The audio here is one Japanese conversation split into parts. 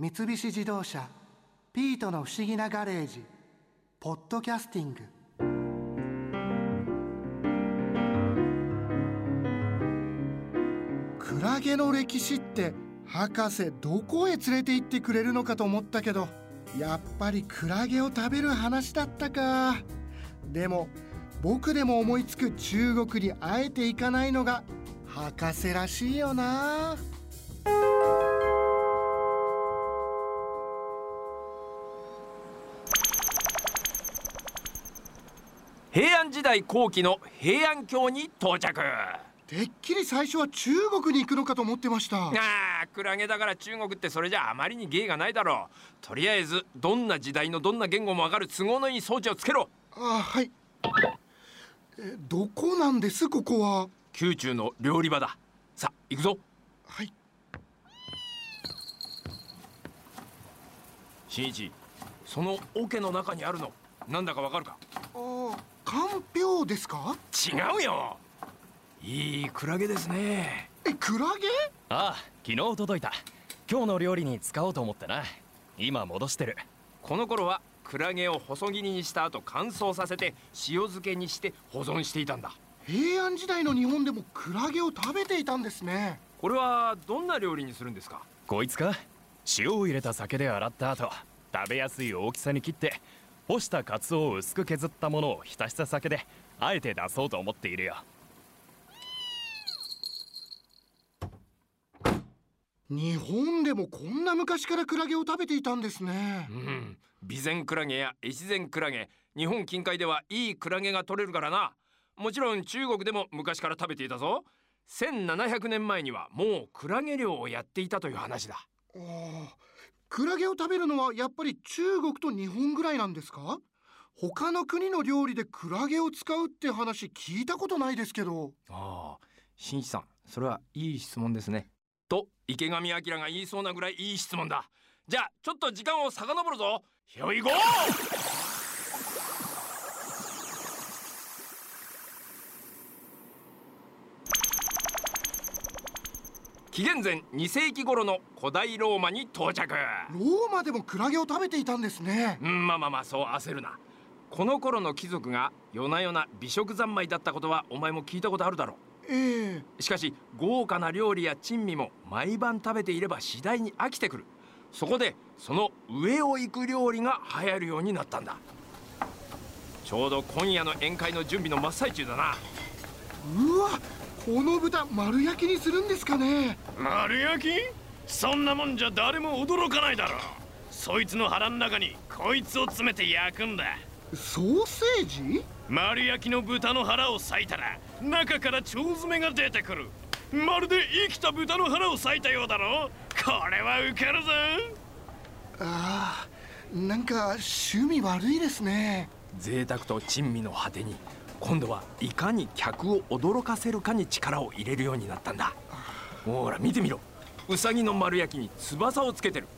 三菱自動車「ピートの不思議なガレージ」「ポッドキャスティング」クラゲの歴史って博士どこへ連れて行ってくれるのかと思ったけどやっぱりクラゲを食べる話だったか。でも僕でも思いつく中国にあえて行かないのが博士らしいよな。平安時代後期の平安京に到着。てっきり最初は中国に行くのかと思ってました。ああクラゲだから中国ってそれじゃあまりに芸がないだろう。とりあえずどんな時代のどんな言語もわかる都合のいい装置をつけろ。あはい。えどこなんですここは？宮中の料理場だ。さあ行くぞ。はい。新一その桶の中にあるのなんだかわかるか？あかんぴょうですか？違うよ。いいクラゲですね。えクラゲ？ああ昨日届いた。今日の料理に使おうと思ってな。今戻してる。この頃はクラゲを細切りにした後乾燥させて塩漬けにして保存していたんだ。平安時代の日本でもクラゲを食べていたんですね。これはどんな料理にするんですか？こいつか？塩を入れた酒で洗った後食べやすい大きさに切って干したカツオを薄く削ったものを浸した酒であえて出そうと思っているよ。日本でもこんな昔からクラゲを食べていたんですね。うん。備前クラゲや越前クラゲ日本近海ではいいクラゲが取れるからな。もちろん中国でも昔から食べていたぞ。1700年前にはもうクラゲ漁をやっていたという話だ。ああクラゲを食べるのはやっぱり中国と日本ぐらいなんですか？他の国の料理でクラゲを使うって話聞いたことないですけど。ああ新一さんそれはいい質問ですね。と池上彰が言いそうなぐらいいい質問だ。じゃあちょっと時間を遡るぞ。Here we go! 紀元前2世紀頃の古代ローマに到着。ローマでもクラゲを食べていたんですね。うんまあまあまあそう焦るな。この頃の貴族が夜な夜な美食三昧だったことはお前も聞いたことあるだろええ。うしかし豪華な料理や珍味も毎晩食べていれば次第に飽きてくる。そこでその上を行く料理が流行るようになったんだ。ちょうど今夜の宴会の準備の真っ最中だな。うわこの豚丸焼きにするんですかね？丸焼き？そんなもんじゃ誰も驚かないだろう。そいつの腹の中にこいつを詰めて焼くんだ。ソーセージ？丸焼きの豚の腹を裂いたら中から腸詰めが出てくる。まるで生きた豚の腹を裂いたようだろこれはウケるぞ。ああなんか趣味悪いですね。贅沢と珍味の果てに今度はいかに客を驚かせるかに力を入れるようになったんだ。ほら見てみろ。ウサギの丸焼きに翼をつけてる。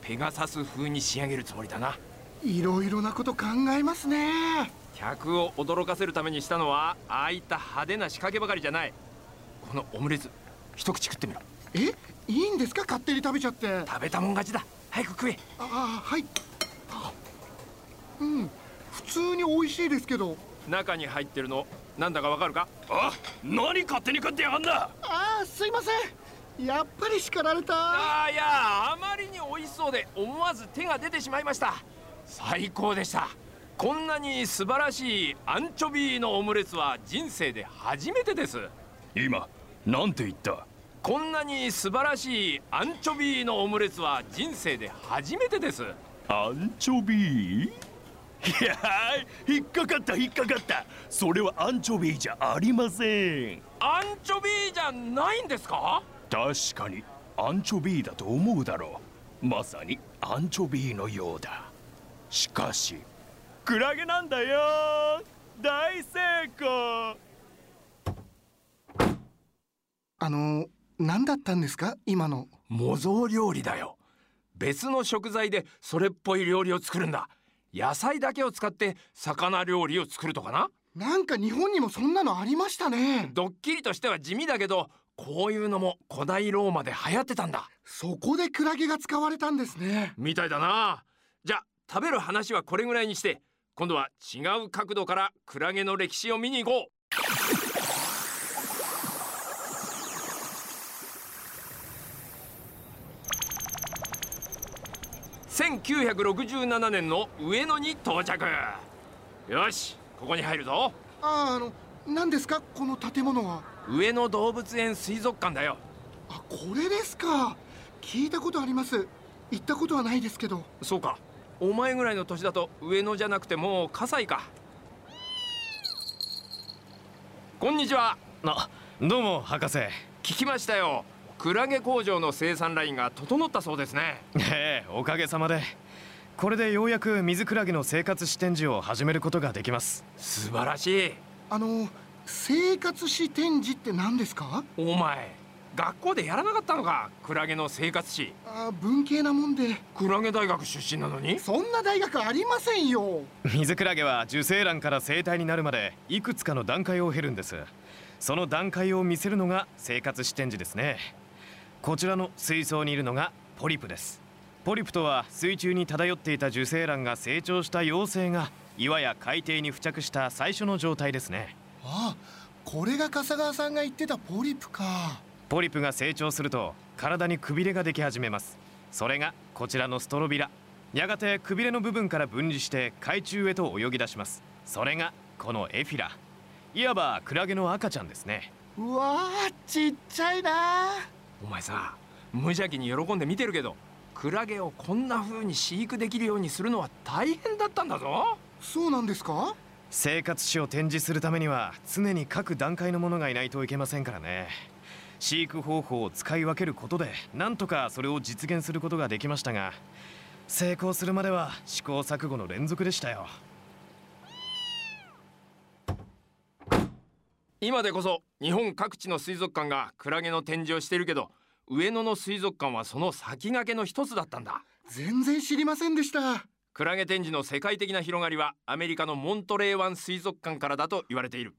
ペガサス風に仕上げるつもりだな。いろいろなこと考えますね。客を驚かせるためにしたのはああいった派手な仕掛けばかりじゃない。このオムレツ一口食ってみろ。え？いいんですか？勝手に食べちゃって。あ食べたもん勝ちだ。早く食え。あはい。うん。普通に美味しいですけど中に入ってるのなんだかわかるか？あ何勝手に食ってやがんだ？ああすいません。やっぱり叱られた。ああいやあまりに美味しそうで思わず手が出てしまいました。最高でした。こんなに素晴らしいアンチョビのオムレツは人生で初めてです。今なんて言った？こんなに素晴らしいアンチョビのオムレツは人生で初めてです。アンチョビー？いやー引っかかった引っかかった。それはアンチョビーじゃありません。アンチョビじゃないんですか？確かにアンチョビーだと思うだろう。まさにアンチョビーのようだ。しかしクラゲなんだよ。大成功。あの何だったんですか？今の。模造料理だよ。別の食材でそれっぽい料理を作るんだ野菜だけを使って魚料理を作るとかな。なんか日本にもそんなのありましたね。ドッキリとしては地味だけどこういうのも古代ローマで流行ってたんだ。そこでクラゲが使われたんですね。みたいだな。じゃあ食べる話はこれぐらいにして今度は違う角度からクラゲの歴史を見に行こう1967年の上野に到着よしここに入るぞ。ああの何ですか？この建物は。上野動物園水族館だよ。あこれですか。聞いたことあります。行ったことはないですけど。そうか。お前ぐらいの年だと上野じゃなくてもう葛西か。こんにちは。あどうも博士。聞きましたよクラゲ工場の生産ラインが整ったそうですね。ええおかげさまで。これでようやく水クラゲの生活史展示を始めることができます。素晴らしい。あの生活史展示って何ですか？お前学校でやらなかったのか？クラゲの生活史あ文系なもんで。クラゲ大学出身なのに？そんな大学ありませんよ。水クラゲは受精卵から生体になるまでいくつかの段階を経るんです。その段階を見せるのが生活史展示ですねこちらの水槽にいるのがポリプです。ポリプとは水中に漂っていた受精卵が成長した幼生が岩や海底に付着した最初の状態ですね。あこれが笠川さんが言ってたポリプか。ポリプが成長すると体にくびれができ始めます。それがこちらのストロビラ。やがてくびれの部分から分離して海中へと泳ぎ出します。それがこのエフィラ。いわばクラゲの赤ちゃんですね。うわーちっちゃいなお前さ無邪気に喜んで見てるけどクラゲをこんな風に飼育できるようにするのは大変だったんだぞ。そうなんですか？生活史を展示するためには常に各段階のものがいないといけませんからね。飼育方法を使い分けることでなんとかそれを実現することができましたが成功するまでは試行錯誤の連続でしたよ。今でこそ日本各地の水族館がクラゲの展示をしているけど上野の水族館はその先駆けの一つだったんだ。全然知りませんでした。クラゲ展示の世界的な広がりはアメリカのモントレー湾水族館からだと言われている。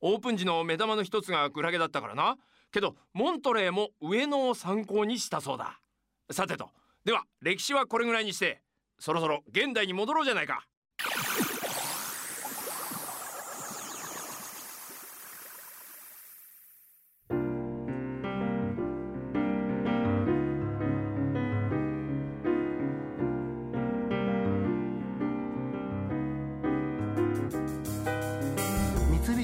オープン時の目玉の一つがクラゲだったからな。けどモントレーも上野を参考にしたそうだ。さてと。では歴史はこれぐらいにしてそろそろ現代に戻ろうじゃないか